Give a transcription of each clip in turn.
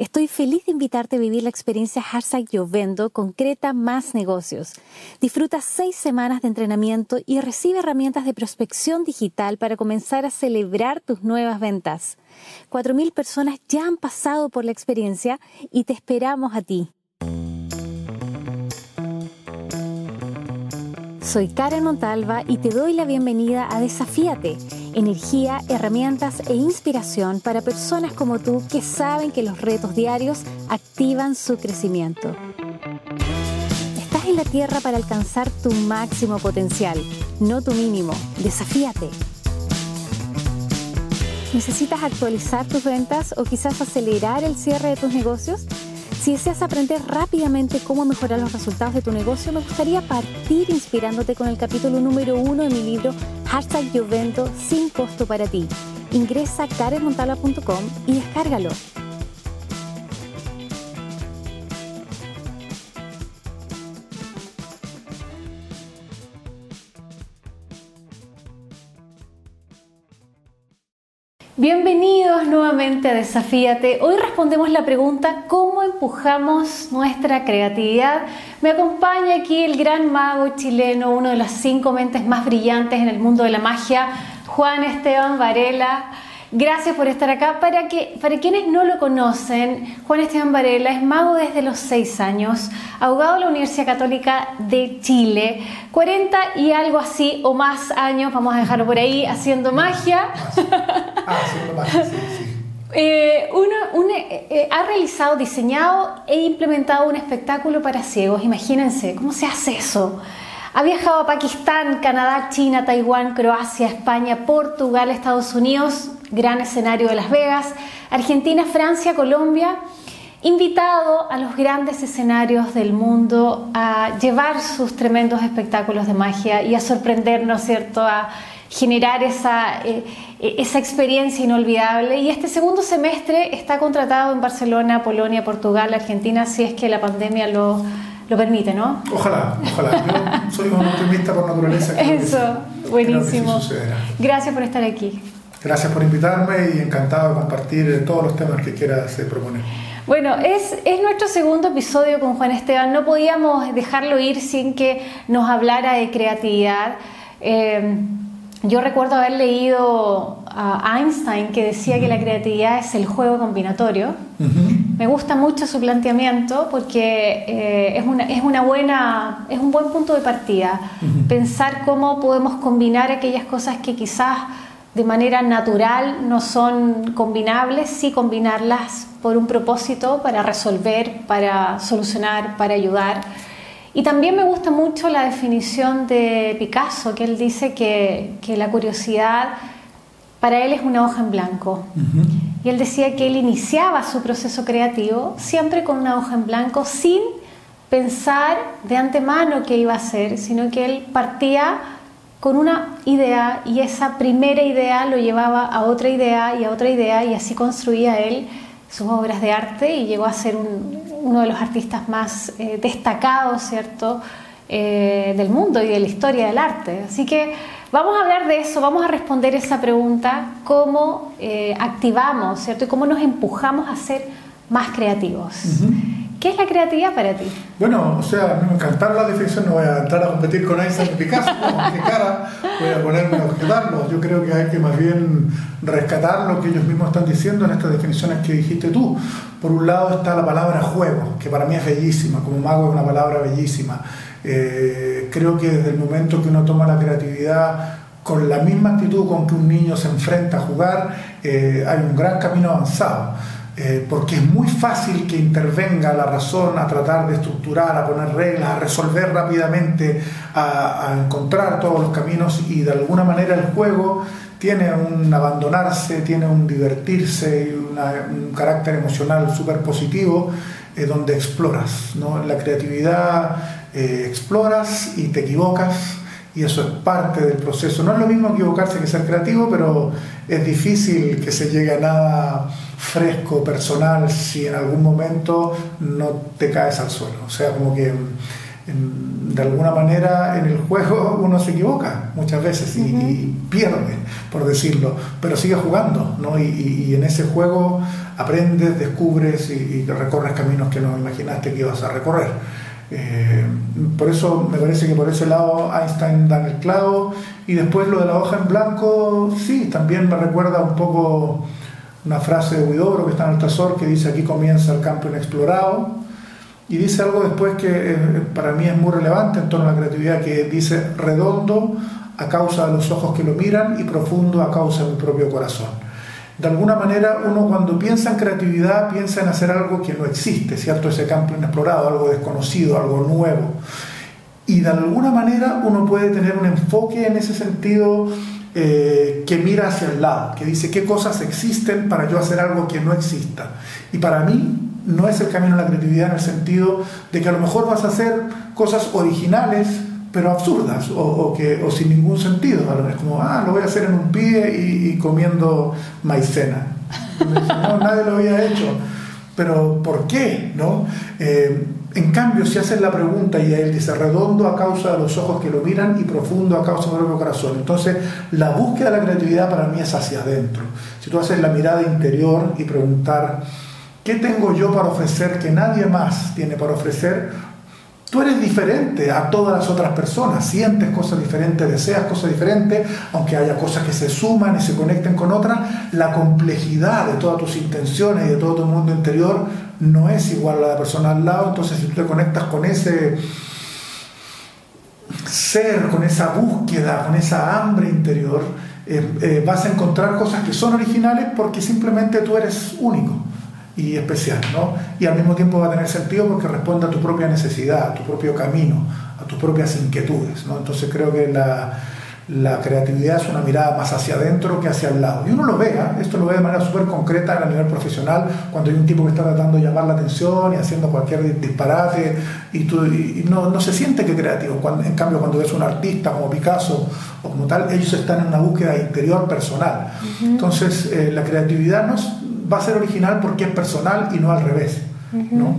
Estoy feliz de invitarte a vivir la experiencia Hashtag Yo concreta más negocios. Disfruta seis semanas de entrenamiento y recibe herramientas de prospección digital para comenzar a celebrar tus nuevas ventas. 4.000 personas ya han pasado por la experiencia y te esperamos a ti. Soy Karen Montalva y te doy la bienvenida a Desafíate, energía, herramientas e inspiración para personas como tú que saben que los retos diarios activan su crecimiento. Estás en la Tierra para alcanzar tu máximo potencial, no tu mínimo. Desafíate. ¿Necesitas actualizar tus ventas o quizás acelerar el cierre de tus negocios? Si deseas aprender rápidamente cómo mejorar los resultados de tu negocio, me gustaría partir inspirándote con el capítulo número uno de mi libro Hashtag Yo sin costo para ti. Ingresa a karenmontala.com y descárgalo. Nuevamente a Desafíate. Hoy respondemos la pregunta ¿cómo empujamos nuestra creatividad? Me acompaña aquí el gran mago chileno, uno de las cinco mentes más brillantes en el mundo de la magia, Juan Esteban Varela. Gracias por estar acá. Para, que, para quienes no lo conocen, Juan Esteban Varela es mago desde los 6 años, abogado de la Universidad Católica de Chile, 40 y algo así o más años, vamos a dejarlo por ahí, haciendo magia. Ah, sí, sí. Eh, uno, uno, eh, ha realizado, diseñado e implementado un espectáculo para ciegos. Imagínense, ¿cómo se hace eso? Ha viajado a Pakistán, Canadá, China, Taiwán, Croacia, España, Portugal, Estados Unidos, gran escenario de Las Vegas, Argentina, Francia, Colombia, invitado a los grandes escenarios del mundo a llevar sus tremendos espectáculos de magia y a sorprendernos, ¿cierto? A generar esa, eh, esa experiencia inolvidable. Y este segundo semestre está contratado en Barcelona, Polonia, Portugal, Argentina, si es que la pandemia lo lo permite, ¿no? Ojalá, ojalá. Yo soy un optimista por naturaleza. Eso, que sí, buenísimo. Que sí Gracias por estar aquí. Gracias por invitarme y encantado de compartir todos los temas que quieras proponer. Bueno, es, es, nuestro segundo episodio con Juan Esteban. No podíamos dejarlo ir sin que nos hablara de creatividad. Eh, yo recuerdo haber leído a Einstein que decía que la creatividad es el juego combinatorio. Uh -huh. Me gusta mucho su planteamiento porque eh, es, una, es, una buena, es un buen punto de partida. Uh -huh. Pensar cómo podemos combinar aquellas cosas que quizás de manera natural no son combinables, sí combinarlas por un propósito para resolver, para solucionar, para ayudar. Y también me gusta mucho la definición de Picasso, que él dice que, que la curiosidad para él es una hoja en blanco. Uh -huh. Y él decía que él iniciaba su proceso creativo siempre con una hoja en blanco, sin pensar de antemano qué iba a hacer, sino que él partía con una idea y esa primera idea lo llevaba a otra idea y a otra idea y así construía él sus obras de arte y llegó a ser un, uno de los artistas más eh, destacados, ¿cierto?, eh, del mundo y de la historia del arte. Así que vamos a hablar de eso, vamos a responder esa pregunta, cómo eh, activamos, ¿cierto?, y cómo nos empujamos a ser más creativos. ¿Qué es la creatividad para ti? Bueno, o sea, a mí me encantaron las definiciones, no voy a entrar a competir con Einstein y Picasso, ¿no? qué cara, voy a ponerme a objetarlos. Yo creo que hay que más bien rescatar lo que ellos mismos están diciendo en estas definiciones que dijiste tú. Por un lado está la palabra juego, que para mí es bellísima, como mago es una palabra bellísima. Eh, creo que desde el momento que uno toma la creatividad con la misma actitud con que un niño se enfrenta a jugar, eh, hay un gran camino avanzado. Eh, porque es muy fácil que intervenga la razón a tratar de estructurar, a poner reglas, a resolver rápidamente, a, encontrar todos los caminos y de alguna manera el juego tiene un abandonarse, tiene un divertirse y un carácter emocional súper positivo eh, donde exploras. ¿no? La creatividad eh, exploras y te equivocas y eso es parte del proceso. No es lo mismo equivocarse que ser creativo, pero es difícil que se llegue a nada fresco, personal, si en algún momento no te caes al suelo. O sea, como que de alguna manera en el juego uno se equivoca muchas veces y, pierde, por decirlo, pero sigue jugando, ¿no? Y, en ese juego aprendes, descubres y, recorres caminos que no imaginaste que ibas a recorrer. Eh, por eso me parece que por ese lado Einstein da el clavo y después lo de la hoja en blanco, sí, también me recuerda un poco una frase de Huidobro que está en el Tesor que dice aquí comienza el campo inexplorado y dice algo después que para mí es muy relevante en torno a la creatividad que dice redondo a causa de los ojos que lo miran y profundo a causa de mi propio corazón. De alguna manera uno cuando piensa en creatividad piensa en hacer algo que no existe, ¿cierto? Ese campo inexplorado, algo desconocido, algo nuevo. Y de alguna manera uno puede tener un enfoque en ese sentido eh, que mira hacia el lado, que dice qué cosas existen para yo hacer algo que no exista. Y para mí no es el camino a la creatividad en el sentido de que a lo mejor vas a hacer cosas originales, pero absurdas o, que, o sin ningún sentido. Es como, ah, lo voy a hacer en un pie y, comiendo maicena. No, nadie lo había hecho. Pero ¿por qué? ¿No? Eh, en cambio, si haces la pregunta y él dice redondo a causa de los ojos que lo miran y profundo a causa del propio corazón. Entonces, la búsqueda de la creatividad para mí es hacia adentro. Si tú haces la mirada interior y preguntar, ¿qué tengo yo para ofrecer que nadie más tiene para ofrecer? Tú eres diferente a todas las otras personas, sientes cosas diferentes, deseas cosas diferentes, aunque haya cosas que se suman y se conecten con otras, la complejidad de todas tus intenciones y de todo tu mundo interior no es igual a la persona al lado, entonces si tú te conectas con ese ser, con esa búsqueda, con esa hambre interior, eh, eh, vas a encontrar cosas que son originales porque simplemente tú eres único y especial, ¿no? Y al mismo tiempo va a tener sentido porque responde a tu propia necesidad, a tu propio camino, a tus propias inquietudes, ¿no? Entonces creo que la, la creatividad es una mirada más hacia adentro que hacia el lado. Y uno lo ve, ¿eh? esto lo ve de manera súper concreta a nivel profesional, cuando hay un tipo que está tratando de llamar la atención y haciendo cualquier disparate y, tú, y no, no, se siente que creativo. Cuando, en cambio, cuando ves un artista como Picasso o como tal, ellos están en una búsqueda interior personal. Entonces, eh, la creatividad no va a ser original porque es personal y no al revés. ¿no?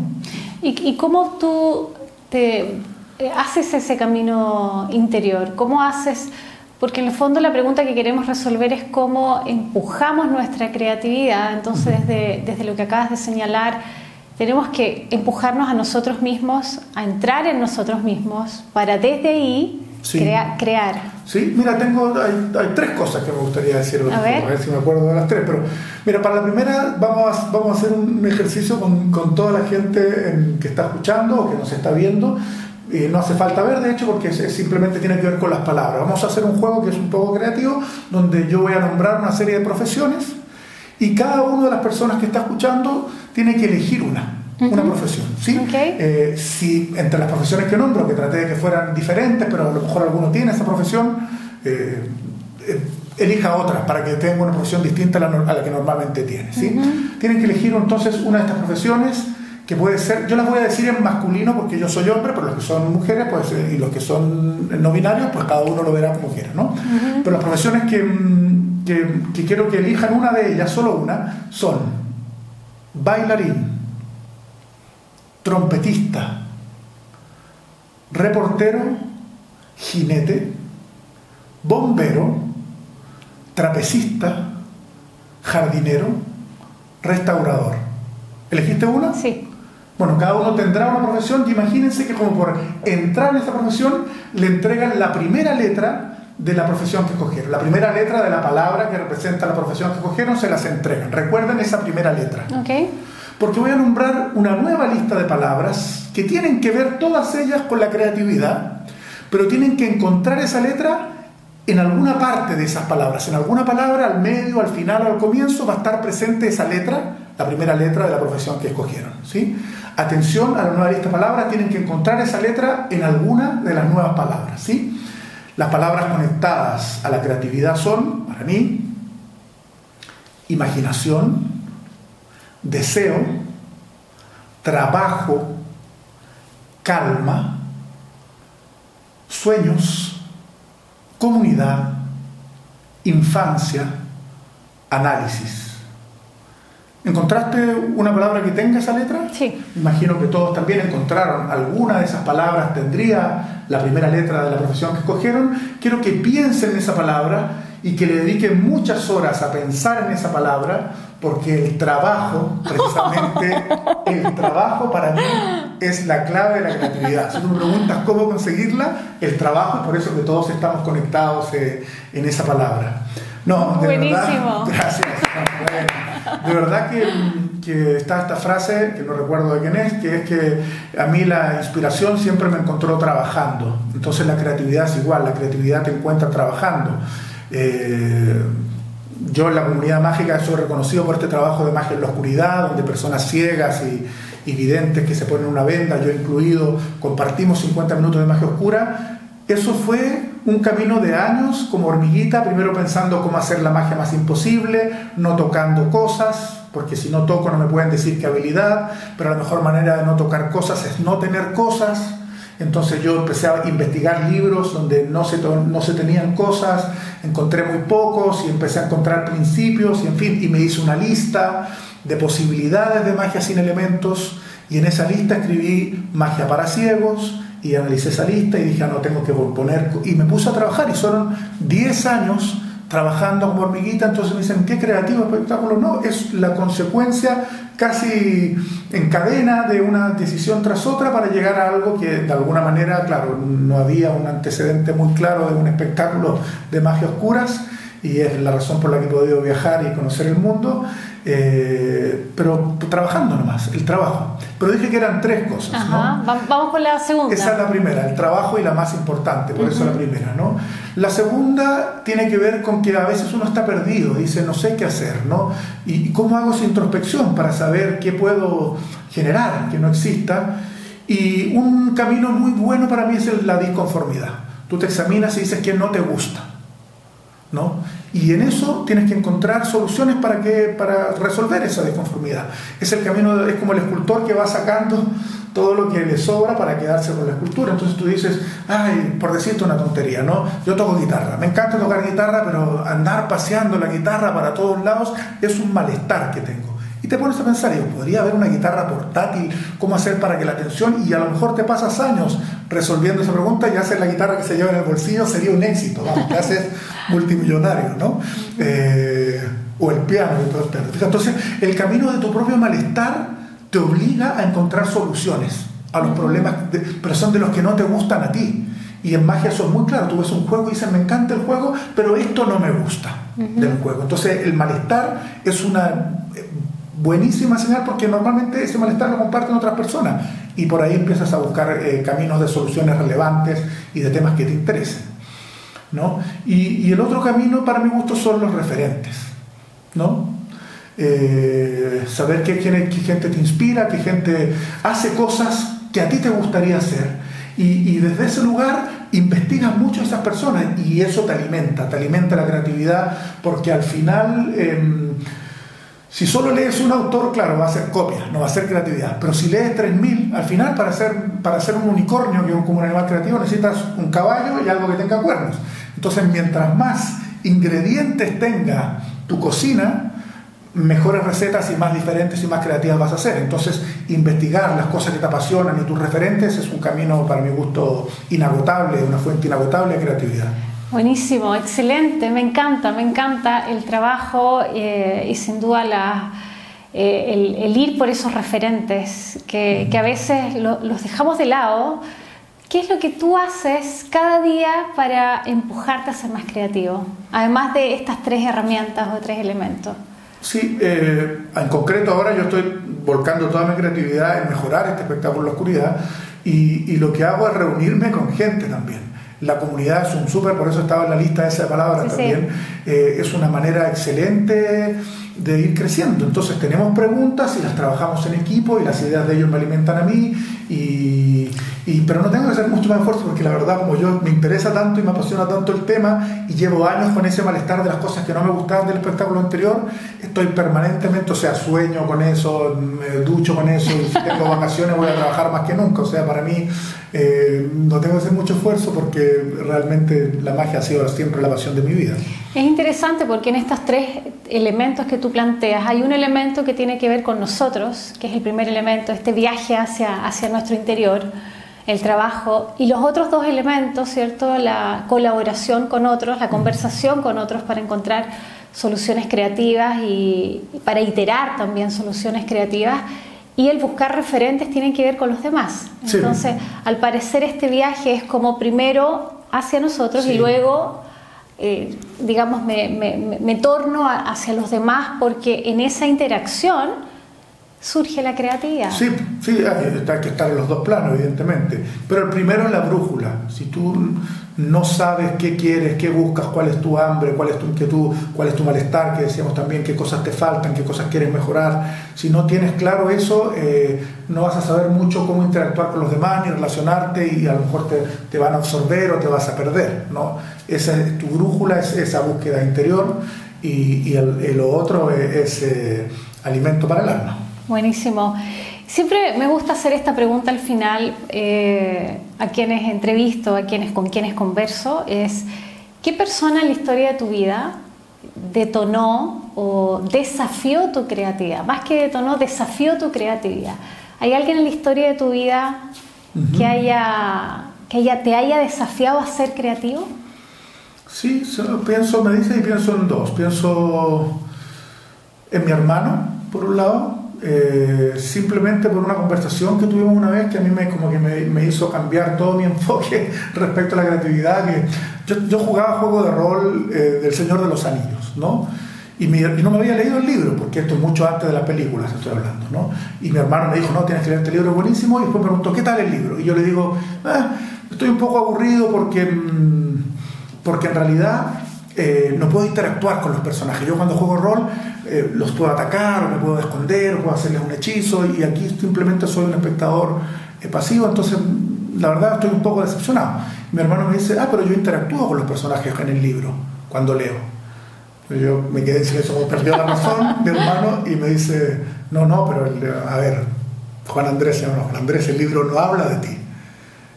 ¿Y, ¿Y cómo tú te eh, haces ese camino interior? ¿Cómo haces porque en el fondo la pregunta que queremos resolver es cómo empujamos nuestra creatividad. Entonces, desde, desde lo que acabas de señalar, tenemos que empujarnos a nosotros mismos, a entrar en nosotros mismos, para desde ahí crear. Sí, mira, tengo, hay, hay, tres cosas que me gustaría decir, a ver. a ver. si me acuerdo de las tres, pero mira, para la primera vamos a, vamos a hacer un ejercicio con, con toda la gente que está escuchando o que nos está viendo no hace falta ver, de hecho, porque simplemente tiene que ver con las palabras. Vamos a hacer un juego que es un poco creativo, donde yo voy a nombrar una serie de profesiones y cada una de las personas que está escuchando tiene que elegir una. Una profesión, ¿sí? Eh, si entre las profesiones que nombro, que traté de que fueran diferentes, pero a lo mejor alguno tiene esa profesión, eh, eh, elija otra para que tenga una profesión distinta a la, que normalmente tiene. ¿sí? Tienen que elegir entonces una de estas profesiones que puede ser, yo las voy a decir en masculino porque yo soy hombre, pero los que son mujeres pues, y los que son no binarios, pues cada uno lo verá como quiera, ¿no? Pero las profesiones mm, que, que, quiero que elijan una de ellas, solo una, son bailarín, trompetista, reportero, jinete, bombero, trapecista, jardinero, restaurador. ¿Elegiste una? Sí. Bueno, cada uno tendrá una profesión y imagínense que como por entrar en esa profesión le entregan la primera letra de la profesión que escogieron. La primera letra de la palabra que representa la profesión que escogieron se las entregan. Recuerden esa primera letra. Okay. Porque voy a nombrar una nueva lista de palabras que tienen que ver todas ellas con la creatividad, pero tienen que encontrar esa letra en alguna parte de esas palabras. En alguna palabra, al medio, al final o al comienzo, va a estar presente esa letra, la primera letra de la profesión que escogieron. ¿sí? Atención a la nueva lista de palabras, tienen que encontrar esa letra en alguna de las nuevas palabras. ¿sí? Las palabras conectadas a la creatividad son, para mí, imaginación, deseo, trabajo, calma, sueños, comunidad, infancia, análisis. ¿Encontraste una palabra que tenga esa letra? Sí. Imagino que todos también encontraron alguna de esas palabras, tendría la primera letra de la profesión que escogieron. Quiero que piensen en esa palabra y que le dediquen muchas horas a pensar en esa palabra, porque el trabajo, precisamente, el trabajo para mí es la clave de la creatividad. Si tú me preguntas cómo conseguirla, el trabajo, por eso que todos estamos conectados eh, en esa palabra. No, de Buenísimo. verdad. Gracias. De verdad que, está esta frase, que no recuerdo de quién es, que es que a mí la inspiración siempre me encontró trabajando. Entonces la creatividad es igual, la creatividad te encuentra trabajando. Eh, yo en la comunidad mágica soy reconocido por este trabajo de magia en la oscuridad, donde personas ciegas y, y videntes que se ponen una venda, yo incluido, compartimos 50 minutos de magia oscura. Eso fue un camino de años como hormiguita, primero pensando cómo hacer la magia más imposible, no tocando cosas, porque si no toco no me pueden decir qué habilidad, pero la mejor manera de no tocar cosas es no tener cosas. Entonces yo empecé a investigar libros donde no se, no se tenían cosas, encontré muy pocos y empecé a encontrar principios y en fin, y me hice una lista de posibilidades de magia sin elementos y en esa lista escribí magia para ciegos, y analicé esa lista y dije, ah, no, tengo que poner, y me puse a trabajar y fueron 10 años trabajando como hormiguita, entonces me dicen, qué creativo espectáculo, no, es la consecuencia casi en cadena de una decisión tras otra para llegar a algo que de alguna manera, claro, no había un antecedente muy claro de un espectáculo de magia oscuras y es la razón por la que he podido viajar y conocer el mundo, eh, pero trabajando nomás, el trabajo. Pero dije que eran tres cosas. Ajá. Vamos con la segunda. Esa es la primera, el trabajo y la más importante, por eso la primera. ¿no? La segunda tiene que ver con que a veces uno está perdido, dice, no sé qué hacer, ¿no? ¿Y cómo hago esa introspección para saber qué puedo generar que no exista? Y un camino muy bueno para mí es la disconformidad. Tú te examinas y dices que no te gusta. ¿no? Y en eso tienes que encontrar soluciones para, que, para resolver esa disconformidad. Es el camino, es como el escultor que va sacando todo lo que le sobra para quedarse con la escultura. Entonces tú dices, ay, por decirte una tontería, ¿no? Yo toco guitarra, me encanta tocar guitarra, pero andar paseando la guitarra para todos lados es un malestar que tengo. Y te pones a pensar, yo podría haber una guitarra portátil, cómo hacer para que la atención, y a lo mejor te pasas años resolviendo esa pregunta y haces la guitarra que se lleva en el bolsillo, sería un éxito, vamos, te haces multimillonario, ¿no? Eh, o el piano, Entonces, el camino de tu propio malestar te obliga a encontrar soluciones a los problemas, pero son de los que no te gustan a ti. Y en magia son muy claro, tú ves un juego y dices, me encanta el juego, pero esto no me gusta del juego. Entonces el malestar es una buenísima señal porque normalmente ese malestar lo comparten otras personas y por ahí empiezas a buscar eh, caminos de soluciones relevantes y de temas que te interesen. ¿no? Y, el otro camino para mi gusto son los referentes. ¿no? Eh, saber qué, qué, gente te inspira, qué gente hace cosas que a ti te gustaría hacer. Y, desde ese lugar investigas mucho a esas personas y eso te alimenta, te alimenta la creatividad porque al final... Eh, si solo lees un autor, claro, va a ser copia, no va a ser creatividad. Pero si lees 3.000, al final para ser, para ser un unicornio, que es como un animal creativo, necesitas un caballo y algo que tenga cuernos. Entonces, mientras más ingredientes tenga tu cocina, mejores recetas y más diferentes y más creativas vas a hacer. Entonces, investigar las cosas que te apasionan y tus referentes es un camino, para mi gusto, inagotable, una fuente inagotable de creatividad. Buenísimo, excelente, me encanta, me encanta el trabajo eh, y sin duda eh, el, ir por esos referentes que, a veces los dejamos de lado. ¿Qué es lo que tú haces cada día para empujarte a ser más creativo? Además de estas tres herramientas o tres elementos. Sí, eh, en concreto ahora yo estoy volcando toda mi creatividad en mejorar este espectáculo la oscuridad y, y lo que hago es reunirme con gente también. La comunidad es un súper, por eso estaba en la lista de esa palabra también. Eh, es una manera excelente de ir creciendo. Entonces tenemos preguntas y las trabajamos en equipo y las ideas de ellos me alimentan a mí, y, pero no tengo que hacer mucho más esfuerzo porque la verdad como yo me interesa tanto y me apasiona tanto el tema y llevo años con ese malestar de las cosas que no me gustaban del espectáculo anterior, estoy permanentemente, o sea, sueño con eso, me ducho con eso y si tengo vacaciones voy a trabajar más que nunca. O sea, para mí eh, no tengo que hacer mucho esfuerzo porque realmente la magia ha sido siempre la pasión de mi vida. Es interesante porque en estos tres elementos que tú planteas hay un elemento que tiene que ver con nosotros, que es el primer elemento, este viaje hacia, hacia nuestro interior, el trabajo, y los otros dos elementos, ¿cierto? La colaboración con otros, la conversación con otros para encontrar soluciones creativas y para iterar también soluciones creativas y el buscar referentes tiene que ver con los demás. Entonces, al parecer este viaje es como primero hacia nosotros y luego, eh, digamos, me, me, torno hacia los demás porque en esa interacción surge la creatividad. Sí, sí, hay que estar en los dos planos, evidentemente. Pero el primero es la brújula. Si tú no sabes qué quieres, qué buscas, cuál es tu hambre, cuál es tu inquietud, cuál es tu malestar, que decíamos también, qué cosas te faltan, qué cosas quieres mejorar, si no tienes claro eso, eh, no vas a saber mucho cómo interactuar con los demás ni relacionarte y a lo mejor te, te van a absorber o te vas a perder. ¿no? Esa es tu brújula, es esa búsqueda interior y, y, lo otro es, eh, alimento para el alma. Buenísimo. Siempre me gusta hacer esta pregunta al final eh, a quienes entrevisto, a quienes con quienes converso, es ¿qué persona en la historia de tu vida detonó o desafió tu creatividad? Más que detonó, desafió tu creatividad. ¿Hay alguien en la historia de tu vida que haya que haya, te haya desafiado a ser creativo? Sí, pienso, me dice y pienso en dos. Pienso en mi hermano, por un lado, eh, simplemente por una conversación que tuvimos una vez que a mí me, como que me, hizo cambiar todo mi enfoque respecto a la creatividad. Que yo, yo jugaba juego de rol eh, del Señor de los Anillos, ¿no? Y, no me había leído el libro, porque esto es mucho antes de las películas, estoy hablando, ¿no? Y mi hermano me dijo, no, tienes que leer este libro, es buenísimo, y después me preguntó, ¿qué tal el libro? Y yo le digo, ah, estoy un poco aburrido porque, mm, porque en realidad eh, no puedo interactuar con los personajes. Yo cuando juego rol eh, los puedo atacar o me puedo esconder o puedo hacerles un hechizo y aquí simplemente soy un espectador eh, pasivo, entonces la verdad estoy un poco decepcionado. Mi hermano me dice, ah, pero yo interactúo con los personajes en el libro cuando leo. Yo me quedé en silencio, perdió la razón mi hermano y me dice, no, no, pero a ver, Juan Andrés, no, Juan Andrés, el libro no habla de ti.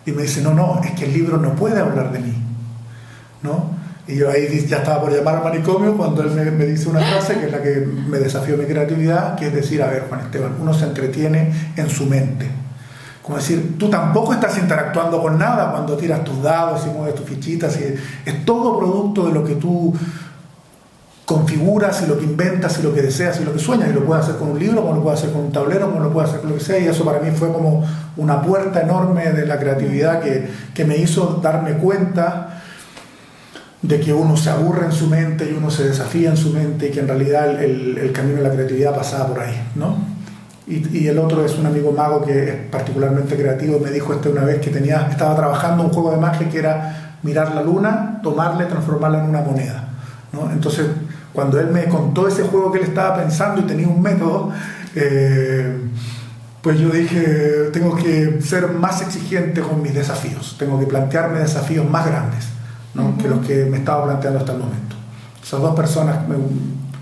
Y me dice, no, no, es que el libro no puede hablar de mí. ¿No? Y yo ahí ya estaba por llamar al manicomio cuando él me, dice una frase que es la que me desafió mi creatividad, que es decir, a ver, Juan Esteban, uno se entretiene en su mente. Como decir, tú tampoco estás interactuando con nada cuando tiras tus dados y mueves tus fichitas. Y es todo producto de lo que tú configuras y lo que inventas y lo que deseas y lo que sueñas. Y lo puedes hacer con un libro, como lo puedes hacer con un tablero, como lo puedes hacer con lo que sea. Y eso para mí fue como una puerta enorme de la creatividad que, que me hizo darme cuenta de que uno se aburre en su mente y uno se desafía en su mente y que en realidad el, camino de la creatividad pasaba por ahí, ¿no? Y, el otro es un amigo mago que es particularmente creativo, me dijo este una vez que tenía, estaba trabajando un juego de magia que era mirar la luna, tomarla y transformarla en una moneda, ¿no? Entonces, cuando él me contó ese juego que él estaba pensando y tenía un método, eh, pues yo dije, tengo que ser más exigente con mis desafíos, tengo que plantearme desafíos más grandes que los que me estaba planteando hasta el momento. Esas dos personas me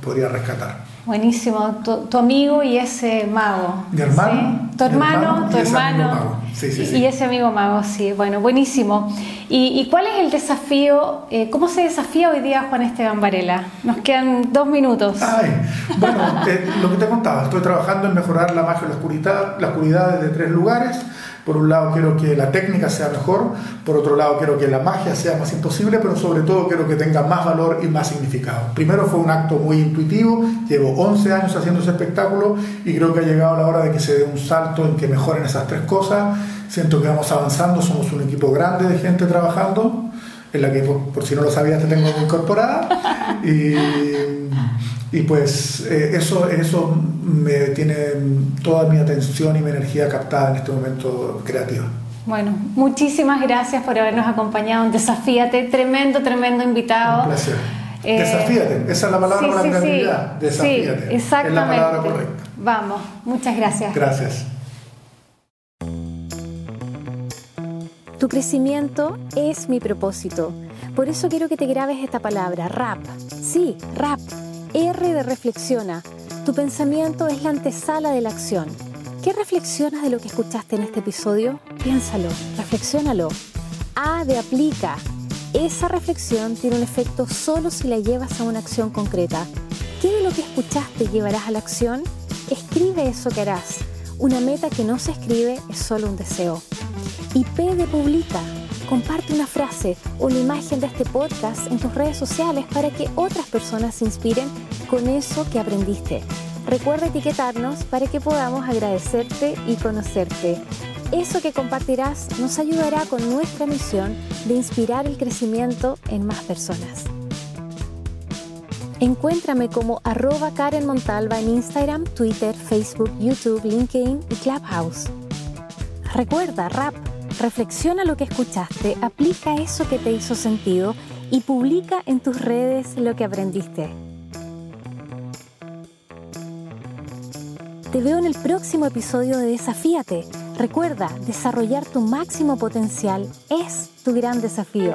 podría rescatar. Buenísimo, tu, amigo y ese mago. Mi hermano. Tu hermano, tu hermano. Sí, sí, sí. Y ese amigo mago, sí. Bueno, buenísimo. ¿Y, cuál es el desafío? Eh, ¿Cómo se desafía hoy día Juan Esteban Varela? Nos quedan dos minutos. Ay, bueno, eh, lo que te contaba, estoy trabajando en mejorar la magia y la oscuridad, la oscuridad desde tres lugares. Por un lado quiero que la técnica sea mejor, por otro lado quiero que la magia sea más imposible, pero sobre todo quiero que tenga más valor y más significado. Primero fue un acto muy intuitivo, llevo 11 años haciendo ese espectáculo y creo que ha llegado la hora de que se dé un salto en que mejoren esas tres cosas. Siento que vamos avanzando, somos un equipo grande de gente trabajando, en la que por, si no lo sabías te tengo incorporada. Y, y pues eh, eso, eso me tiene toda mi atención y mi energía captada en este momento creativo. Bueno, muchísimas gracias por habernos acompañado en Desafíate, tremendo, tremendo invitado. Un placer. Eh, Desafíate, esa es la palabra para la creatividad. Desafíate. Sí, exactamente. Es la palabra correcta. Vamos, muchas gracias. Gracias. Tu crecimiento es mi propósito. Por eso quiero que te grabes esta palabra, rap. Sí, rap. R de reflexiona. Tu pensamiento es la antesala de la acción. ¿Qué reflexionas de lo que escuchaste en este episodio? Piénsalo, reflexiónalo. A de aplica. Esa reflexión tiene un efecto solo si la llevas a una acción concreta. ¿Qué de lo que escuchaste llevarás a la acción? Escribe eso que harás. Una meta que no se escribe es solo un deseo. Y P de publica. Comparte una frase o la imagen de este podcast en tus redes sociales para que otras personas se inspiren con eso que aprendiste. Recuerda etiquetarnos para que podamos agradecerte y conocerte. Eso que compartirás nos ayudará con nuestra misión de inspirar el crecimiento en más personas. Encuéntrame como Karen Montalva en Instagram, Twitter, Facebook, YouTube, LinkedIn y Clubhouse. Recuerda, rap Reflexiona lo que escuchaste, aplica eso que te hizo sentido y publica en tus redes lo que aprendiste. Te veo en el próximo episodio de Desafíate. Recuerda, desarrollar tu máximo potencial es tu gran desafío.